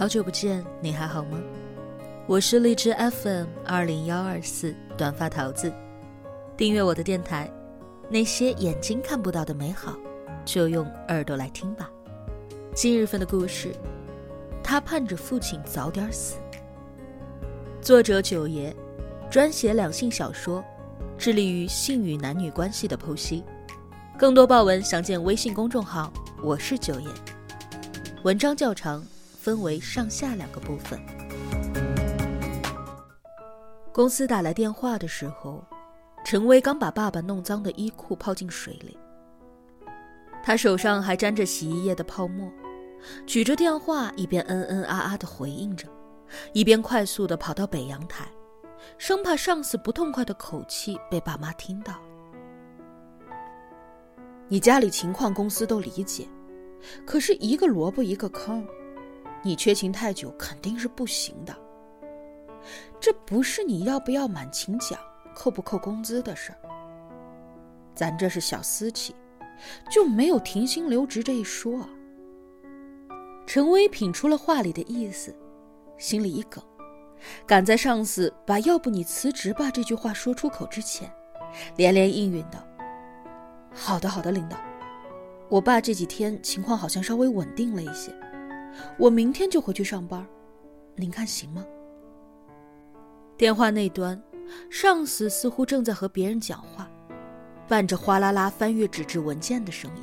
好久不见，你还好吗？我是荔枝 FM 二零幺二四短发桃子，订阅我的电台，那些眼睛看不到的美好，就用耳朵来听吧。今日份的故事，他盼着父亲早点死。作者九爷，专写两性小说，致力于性与男女关系的剖析。更多爆文详见微信公众号“我是九爷”。文章较长。分为上下两个部分。公司打来电话的时候，陈威刚把爸爸弄脏的衣裤泡进水里，他手上还沾着洗衣液的泡沫，举着电话一边嗯嗯啊啊的回应着，一边快速的跑到北阳台，生怕上司不痛快的口气被爸妈听到。你家里情况公司都理解，可是一个萝卜一个坑。你缺勤太久肯定是不行的。这不是你要不要满勤奖、扣不扣工资的事儿。咱这是小私企，就没有停薪留职这一说。陈威品出了话里的意思，心里一梗，赶在上司把“要不你辞职吧”这句话说出口之前，连连应允道：“好的，好的，领导。我爸这几天情况好像稍微稳定了一些。”我明天就回去上班，您看行吗？电话那端，上司似乎正在和别人讲话，伴着哗啦啦翻阅纸质文件的声音。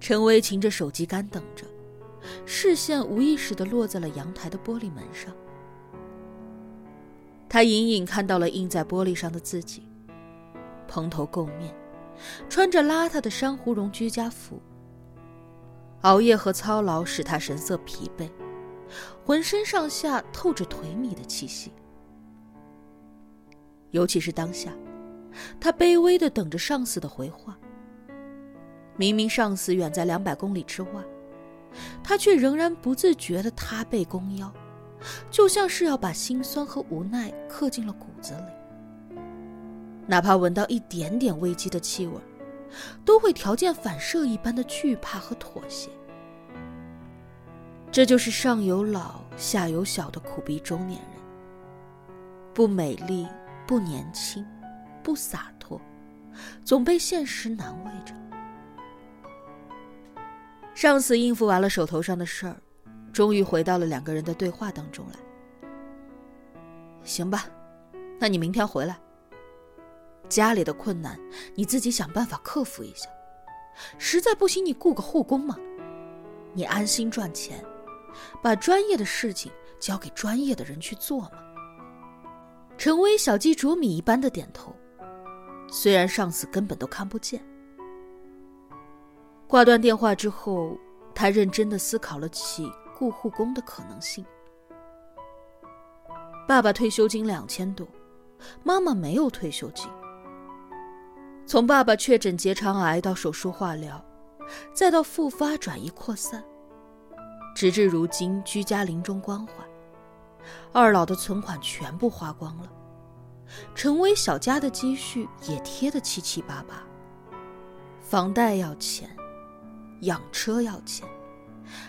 陈威擎着手机杆等着，视线无意识地落在了阳台的玻璃门上。他隐隐看到了印在玻璃上的自己，蓬头垢面，穿着邋遢的珊瑚绒居家服。熬夜和操劳使他神色疲惫，浑身上下透着颓靡的气息。尤其是当下，他卑微的等着上司的回话。明明上司远在两百公里之外，他却仍然不自觉的塌背弓腰，就像是要把心酸和无奈刻进了骨子里。哪怕闻到一点点危机的气味。都会条件反射一般的惧怕和妥协，这就是上有老下有小的苦逼中年人。不美丽，不年轻，不洒脱，总被现实难为着。上司应付完了手头上的事儿，终于回到了两个人的对话当中来。行吧，那你明天回来。家里的困难，你自己想办法克服一下。实在不行，你雇个护工嘛。你安心赚钱，把专业的事情交给专业的人去做嘛。陈威小鸡啄米一般的点头，虽然上司根本都看不见。挂断电话之后，他认真的思考了起雇护工的可能性。爸爸退休金两千多，妈妈没有退休金。从爸爸确诊结肠癌到手术化疗，再到复发转移扩散，直至如今居家临终关怀，二老的存款全部花光了，陈威小家的积蓄也贴得七七八八，房贷要钱，养车要钱，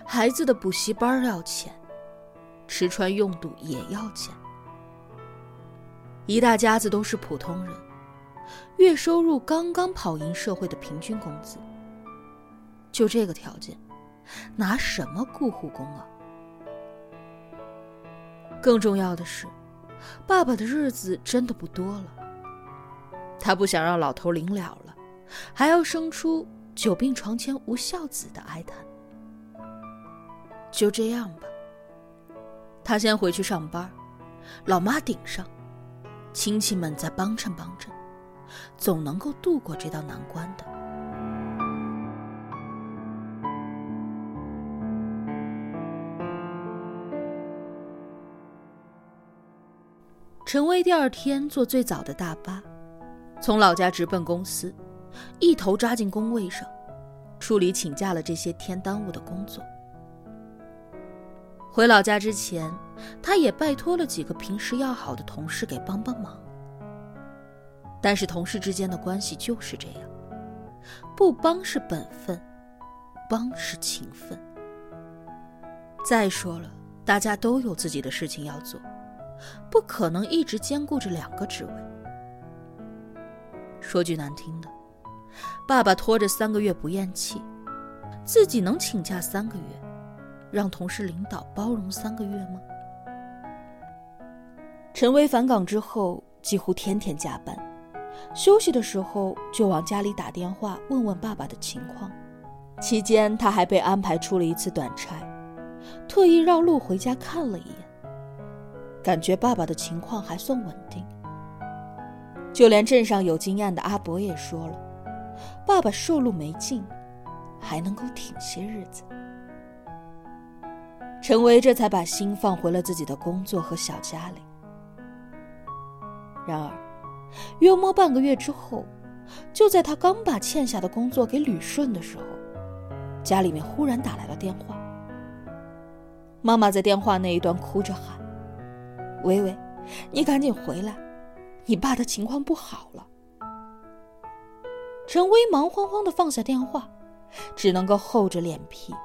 孩子的补习班要钱，吃穿用度也要钱，一大家子都是普通人。月收入刚刚跑赢社会的平均工资，就这个条件，拿什么雇护工啊？更重要的是，爸爸的日子真的不多了。他不想让老头临了了，还要生出“久病床前无孝子”的哀叹。就这样吧，他先回去上班，老妈顶上，亲戚们再帮衬帮衬。总能够度过这道难关的。陈威第二天坐最早的大巴，从老家直奔公司，一头扎进工位上，处理请假了这些天耽误的工作。回老家之前，他也拜托了几个平时要好的同事给帮帮忙。但是同事之间的关系就是这样，不帮是本分，帮是情分。再说了，大家都有自己的事情要做，不可能一直兼顾着两个职位。说句难听的，爸爸拖着三个月不咽气，自己能请假三个月，让同事领导包容三个月吗？陈薇返岗之后，几乎天天加班，休息的时候就往家里打电话问问爸爸的情况。期间，他还被安排出了一次短差，特意绕路回家看了一眼，感觉爸爸的情况还算稳定。就连镇上有经验的阿伯也说了，爸爸受路没劲，还能够挺些日子。陈薇这才把心放回了自己的工作和小家里。然而，约摸半个月之后，就在他刚把欠下的工作给捋顺的时候，家里面忽然打来了电话。妈妈在电话那一端哭着喊：“薇薇，你赶紧回来，你爸的情况不好了。”陈薇忙慌慌的放下电话，只能够厚着脸皮，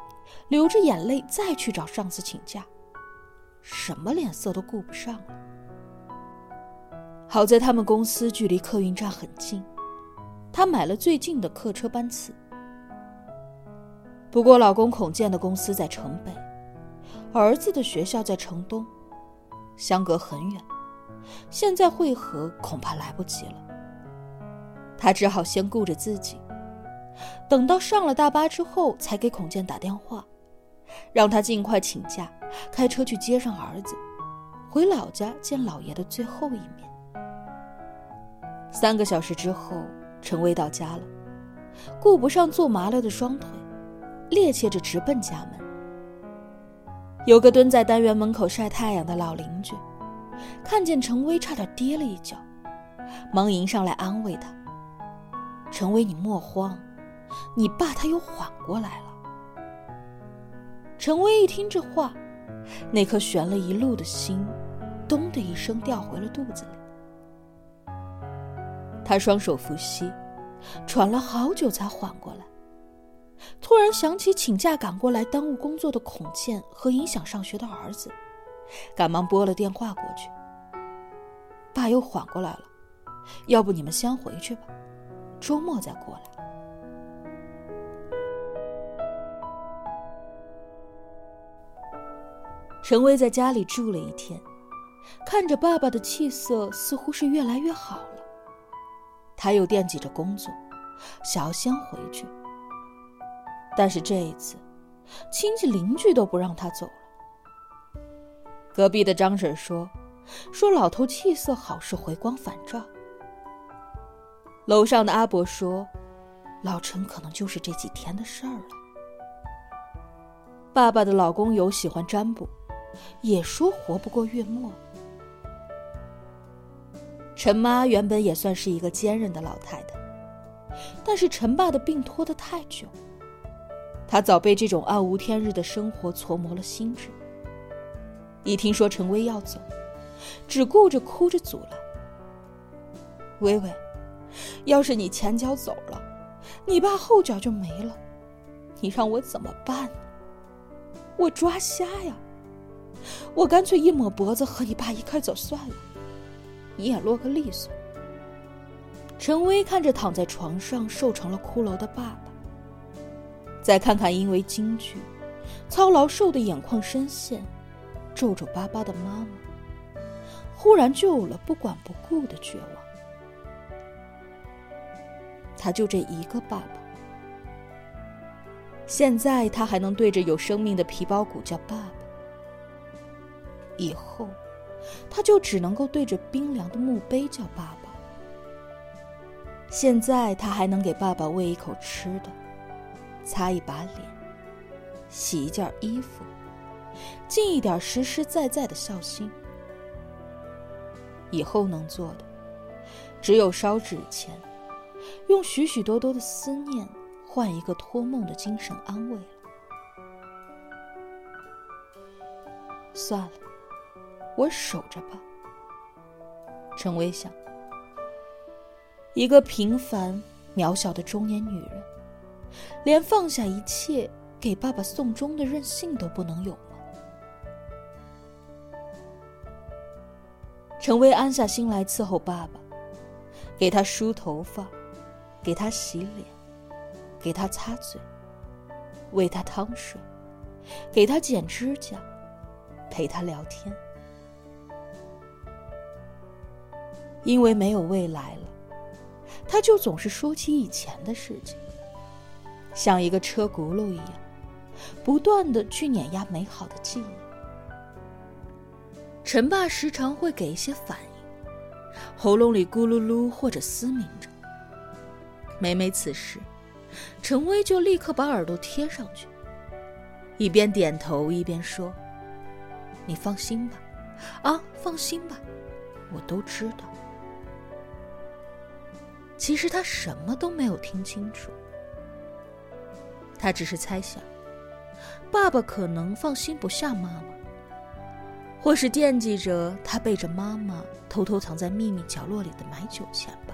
流着眼泪再去找上司请假，什么脸色都顾不上了。好在他们公司距离客运站很近，她买了最近的客车班次。不过，老公孔建的公司在城北，儿子的学校在城东，相隔很远，现在会合恐怕来不及了。他只好先顾着自己，等到上了大巴之后，才给孔建打电话，让他尽快请假，开车去接上儿子，回老家见老爷的最后一面。三个小时之后，陈薇到家了，顾不上坐麻了的双腿。趔趄着直奔家门。有个蹲在单元门口晒太阳的老邻居，看见陈薇，差点跌了一跤，忙迎上来安慰他：“陈薇，你莫慌，你爸他又缓过来了。”陈薇一听这话，那颗悬了一路的心，咚的一声掉回了肚子里。他双手扶膝，喘了好久才缓过来。突然想起请假赶过来耽误工作的孔倩和影响上学的儿子，赶忙拨了电话过去。爸又缓过来了，要不你们先回去吧，周末再过来。陈薇在家里住了一天，看着爸爸的气色似乎是越来越好了，他又惦记着工作，想要先回去。但是这一次，亲戚邻居都不让他走了。隔壁的张婶说：“说老头气色好是回光返照。”楼上的阿伯说：“老陈可能就是这几天的事儿了。”爸爸的老公有喜欢占卜，也说活不过月末。陈妈原本也算是一个坚韧的老太太，但是陈爸的病拖得太久。他早被这种暗无天日的生活挫磨了心智。一听说陈薇要走，只顾着哭着阻拦：“薇薇，要是你前脚走了，你爸后脚就没了，你让我怎么办？我抓瞎呀！我干脆一抹脖子和你爸一块走算了，你也落个利索。”陈薇看着躺在床上瘦成了骷髅的爸爸。再看看因为京剧操劳瘦的眼眶深陷、皱皱巴巴的妈妈，忽然就有了不管不顾的绝望。他就这一个爸爸，现在他还能对着有生命的皮包骨叫爸爸，以后他就只能够对着冰凉的墓碑叫爸爸。现在他还能给爸爸喂一口吃的。擦一把脸，洗一件衣服，尽一点实实在在的孝心。以后能做的，只有烧纸钱，用许许多多的思念换一个托梦的精神安慰了。算了，我守着吧。陈薇想。一个平凡渺小的中年女人，连放下一切给爸爸送终的任性都不能有吗？陈薇安下心来伺候爸爸，给他梳头发，给他洗脸，给他擦嘴，喂他汤水，给他剪指甲，陪他聊天。因为没有未来了，他就总是说起以前的事情，像一个车轱辘一样，不断的去碾压美好的记忆。陈爸时常会给一些反应，喉咙里咕噜噜或者嘶鸣着。每每此时，陈威就立刻把耳朵贴上去，一边点头一边说：“你放心吧，啊，放心吧，我都知道。”其实他什么都没有听清楚，他只是猜想，爸爸可能放心不下妈妈。或是惦记着他背着妈妈偷偷藏在秘密角落里的买酒钱吧。